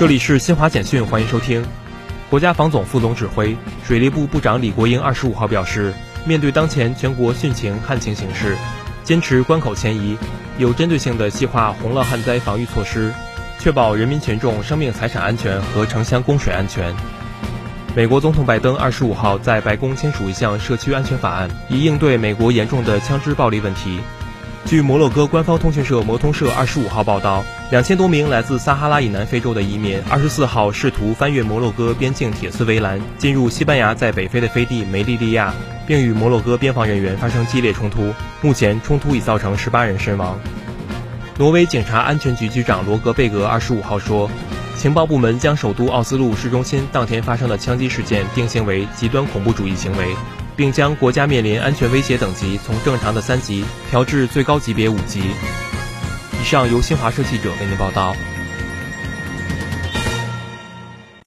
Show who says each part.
Speaker 1: 这里是新华简讯，欢迎收听。国家防总副总指挥、水利部部长李国英二十五号表示，面对当前全国汛情旱情形势，坚持关口前移，有针对性地细化洪涝旱灾防御措施，确保人民群众生命财产安全和城乡供水安全。美国总统拜登二十五号在白宫签署一项社区安全法案，以应对美国严重的枪支暴力问题。据摩洛哥官方通讯社摩通社二十五号报道，两千多名来自撒哈拉以南非洲的移民二十四号试图翻越摩洛哥边境铁丝围栏，进入西班牙在北非的飞地梅利利亚，并与摩洛哥边防人员发生激烈冲突。目前，冲突已造成十八人身亡。挪威警察安全局局长罗格贝格二十五号说，情报部门将首都奥斯陆市中心当天发生的枪击事件定性为极端恐怖主义行为。并将国家面临安全威胁等级从正常的三级调至最高级别五级。以上由新华社记者为您报道。